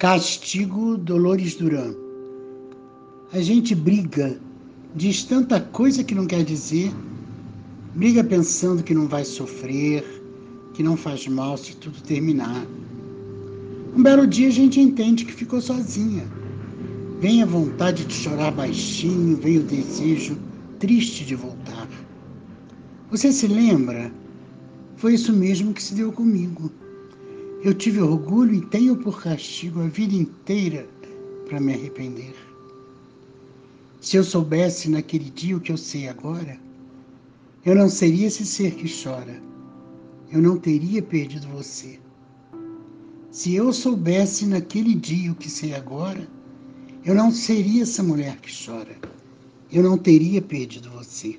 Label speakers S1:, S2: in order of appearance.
S1: Castigo Dolores Duran. A gente briga, diz tanta coisa que não quer dizer, briga pensando que não vai sofrer, que não faz mal se tudo terminar. Um belo dia a gente entende que ficou sozinha. Vem a vontade de chorar baixinho, vem o desejo triste de voltar. Você se lembra? Foi isso mesmo que se deu comigo. Eu tive orgulho e tenho por castigo a vida inteira para me arrepender. Se eu soubesse naquele dia o que eu sei agora, eu não seria esse ser que chora. Eu não teria perdido você. Se eu soubesse naquele dia o que sei agora, eu não seria essa mulher que chora. Eu não teria perdido você.